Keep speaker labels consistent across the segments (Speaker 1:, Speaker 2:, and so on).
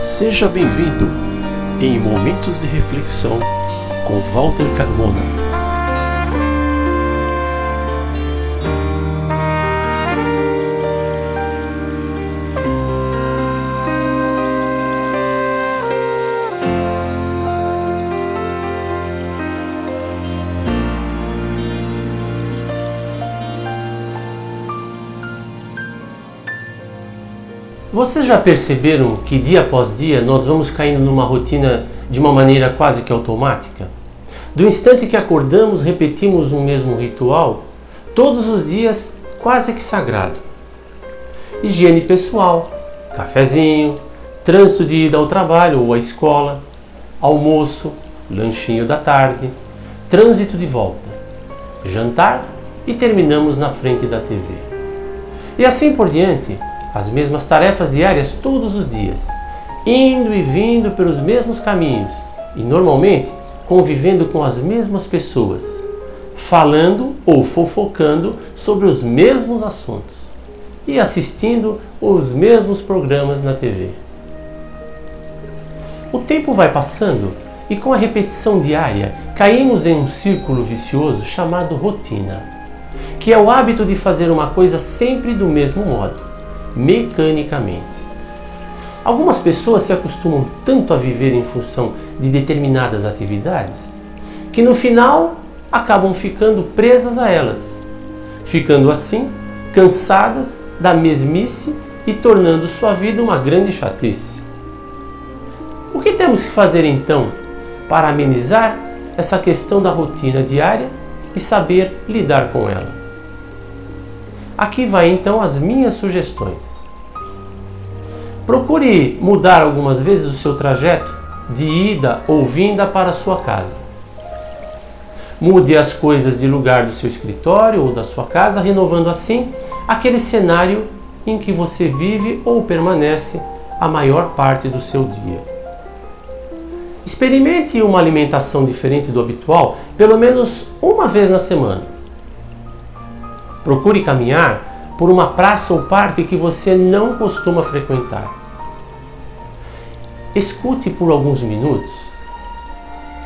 Speaker 1: Seja bem-vindo em Momentos de Reflexão com Walter Carmona.
Speaker 2: Vocês já perceberam que dia após dia nós vamos caindo numa rotina de uma maneira quase que automática? Do instante que acordamos, repetimos o mesmo ritual, todos os dias quase que sagrado. Higiene pessoal, cafezinho, trânsito de ida ao trabalho ou à escola, almoço, lanchinho da tarde, trânsito de volta, jantar e terminamos na frente da TV. E assim por diante, as mesmas tarefas diárias todos os dias, indo e vindo pelos mesmos caminhos e normalmente convivendo com as mesmas pessoas, falando ou fofocando sobre os mesmos assuntos e assistindo os mesmos programas na TV. O tempo vai passando e com a repetição diária caímos em um círculo vicioso chamado rotina, que é o hábito de fazer uma coisa sempre do mesmo modo mecanicamente. Algumas pessoas se acostumam tanto a viver em função de determinadas atividades que no final acabam ficando presas a elas, ficando assim cansadas da mesmice e tornando sua vida uma grande chatice. O que temos que fazer então para amenizar essa questão da rotina diária e saber lidar com ela? Aqui vai então as minhas sugestões. Procure mudar algumas vezes o seu trajeto de ida ou vinda para a sua casa. Mude as coisas de lugar do seu escritório ou da sua casa, renovando assim aquele cenário em que você vive ou permanece a maior parte do seu dia. Experimente uma alimentação diferente do habitual pelo menos uma vez na semana Procure caminhar por uma praça ou parque que você não costuma frequentar. Escute por alguns minutos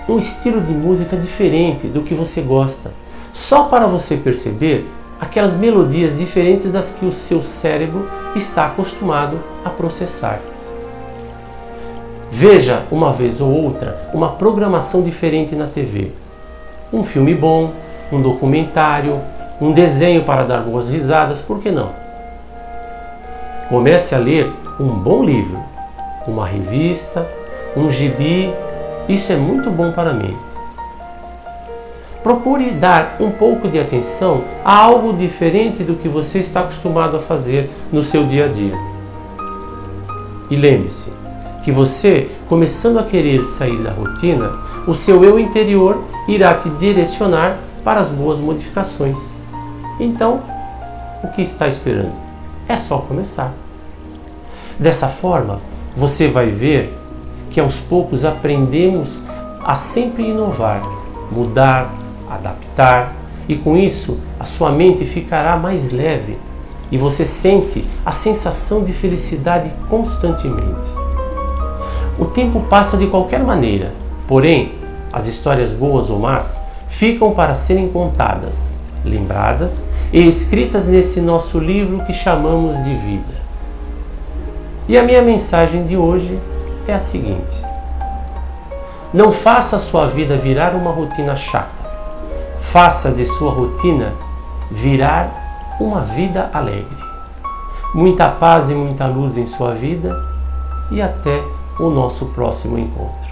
Speaker 2: um estilo de música diferente do que você gosta, só para você perceber aquelas melodias diferentes das que o seu cérebro está acostumado a processar. Veja uma vez ou outra uma programação diferente na TV. Um filme bom, um documentário, um desenho para dar boas risadas, por que não? Comece a ler um bom livro, uma revista, um gibi, isso é muito bom para a mente. Procure dar um pouco de atenção a algo diferente do que você está acostumado a fazer no seu dia a dia. E lembre-se que você, começando a querer sair da rotina, o seu eu interior irá te direcionar para as boas modificações. Então, o que está esperando? É só começar. Dessa forma, você vai ver que aos poucos aprendemos a sempre inovar, mudar, adaptar, e com isso a sua mente ficará mais leve e você sente a sensação de felicidade constantemente. O tempo passa de qualquer maneira, porém, as histórias boas ou más ficam para serem contadas lembradas e escritas nesse nosso livro que chamamos de vida. E a minha mensagem de hoje é a seguinte: Não faça a sua vida virar uma rotina chata. Faça de sua rotina virar uma vida alegre. Muita paz e muita luz em sua vida e até o nosso próximo encontro.